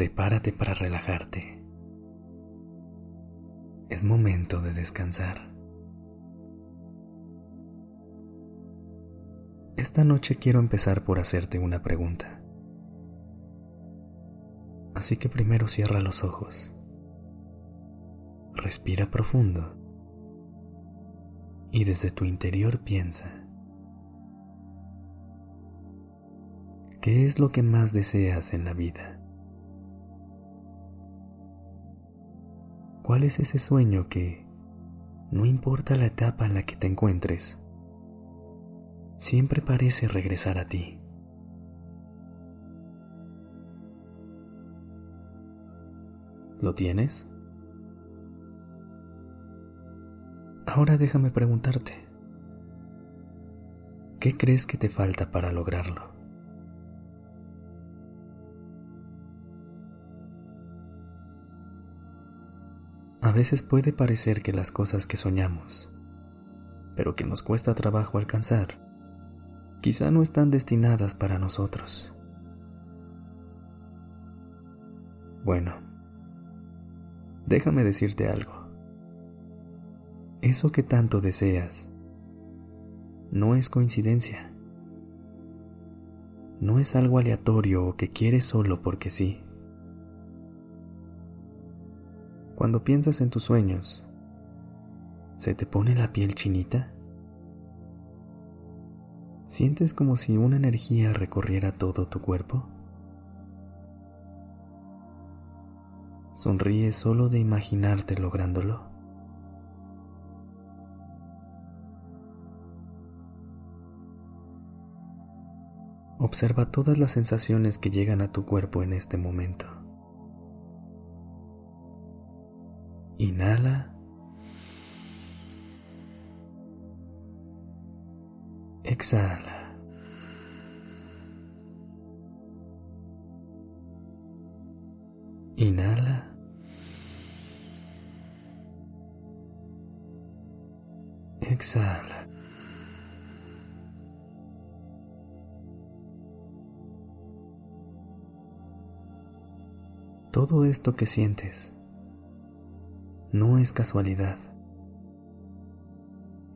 Prepárate para relajarte. Es momento de descansar. Esta noche quiero empezar por hacerte una pregunta. Así que primero cierra los ojos. Respira profundo. Y desde tu interior piensa. ¿Qué es lo que más deseas en la vida? ¿Cuál es ese sueño que, no importa la etapa en la que te encuentres, siempre parece regresar a ti? ¿Lo tienes? Ahora déjame preguntarte, ¿qué crees que te falta para lograrlo? A veces puede parecer que las cosas que soñamos, pero que nos cuesta trabajo alcanzar, quizá no están destinadas para nosotros. Bueno, déjame decirte algo. Eso que tanto deseas no es coincidencia. No es algo aleatorio o que quieres solo porque sí. Cuando piensas en tus sueños, ¿se te pone la piel chinita? ¿Sientes como si una energía recorriera todo tu cuerpo? ¿Sonríes solo de imaginarte lográndolo? Observa todas las sensaciones que llegan a tu cuerpo en este momento. Inhala. Exhala. Inhala. Exhala. Todo esto que sientes no es casualidad.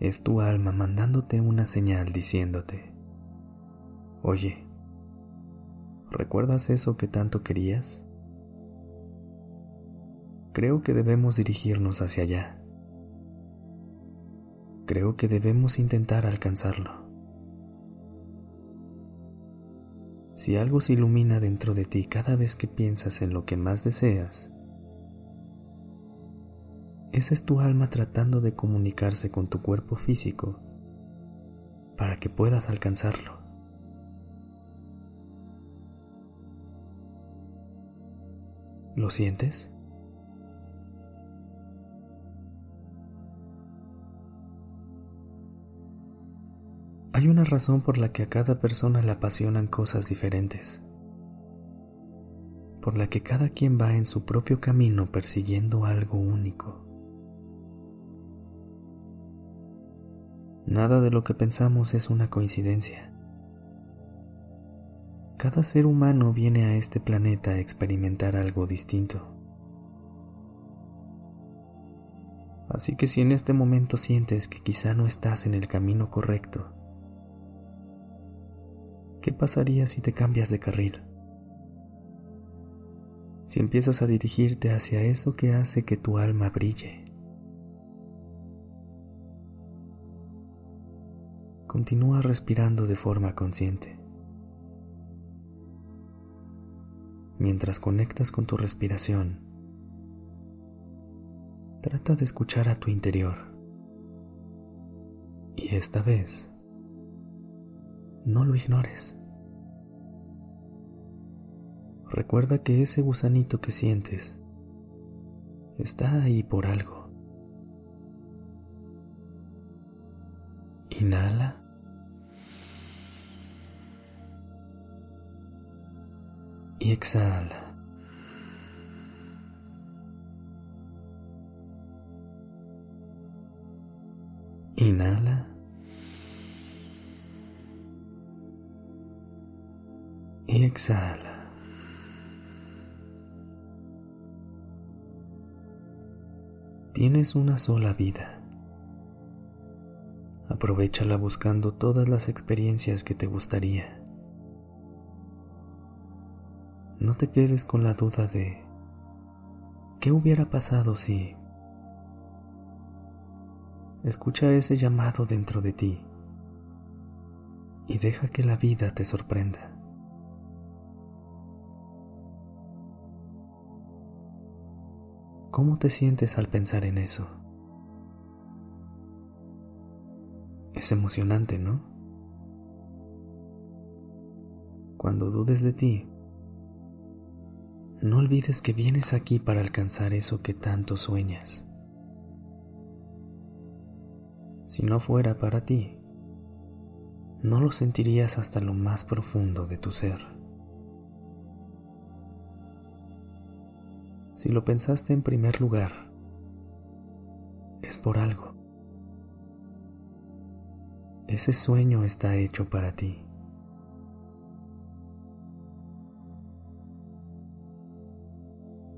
Es tu alma mandándote una señal diciéndote, oye, ¿recuerdas eso que tanto querías? Creo que debemos dirigirnos hacia allá. Creo que debemos intentar alcanzarlo. Si algo se ilumina dentro de ti cada vez que piensas en lo que más deseas, esa es tu alma tratando de comunicarse con tu cuerpo físico para que puedas alcanzarlo. ¿Lo sientes? Hay una razón por la que a cada persona le apasionan cosas diferentes, por la que cada quien va en su propio camino persiguiendo algo único. Nada de lo que pensamos es una coincidencia. Cada ser humano viene a este planeta a experimentar algo distinto. Así que si en este momento sientes que quizá no estás en el camino correcto, ¿qué pasaría si te cambias de carril? Si empiezas a dirigirte hacia eso que hace que tu alma brille. Continúa respirando de forma consciente. Mientras conectas con tu respiración, trata de escuchar a tu interior. Y esta vez, no lo ignores. recuerda que ese gusanito que sientes está ahí por algo. Inhala. Y exhala. Inhala. Y exhala. Tienes una sola vida. Aprovechala buscando todas las experiencias que te gustaría. No te quedes con la duda de ¿qué hubiera pasado si... Escucha ese llamado dentro de ti y deja que la vida te sorprenda. ¿Cómo te sientes al pensar en eso? Es emocionante, ¿no? Cuando dudes de ti, no olvides que vienes aquí para alcanzar eso que tanto sueñas. Si no fuera para ti, no lo sentirías hasta lo más profundo de tu ser. Si lo pensaste en primer lugar, es por algo. Ese sueño está hecho para ti.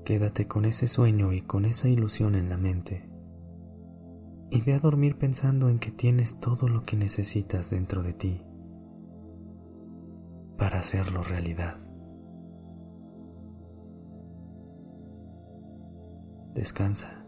Quédate con ese sueño y con esa ilusión en la mente. Y ve a dormir pensando en que tienes todo lo que necesitas dentro de ti para hacerlo realidad. Descansa.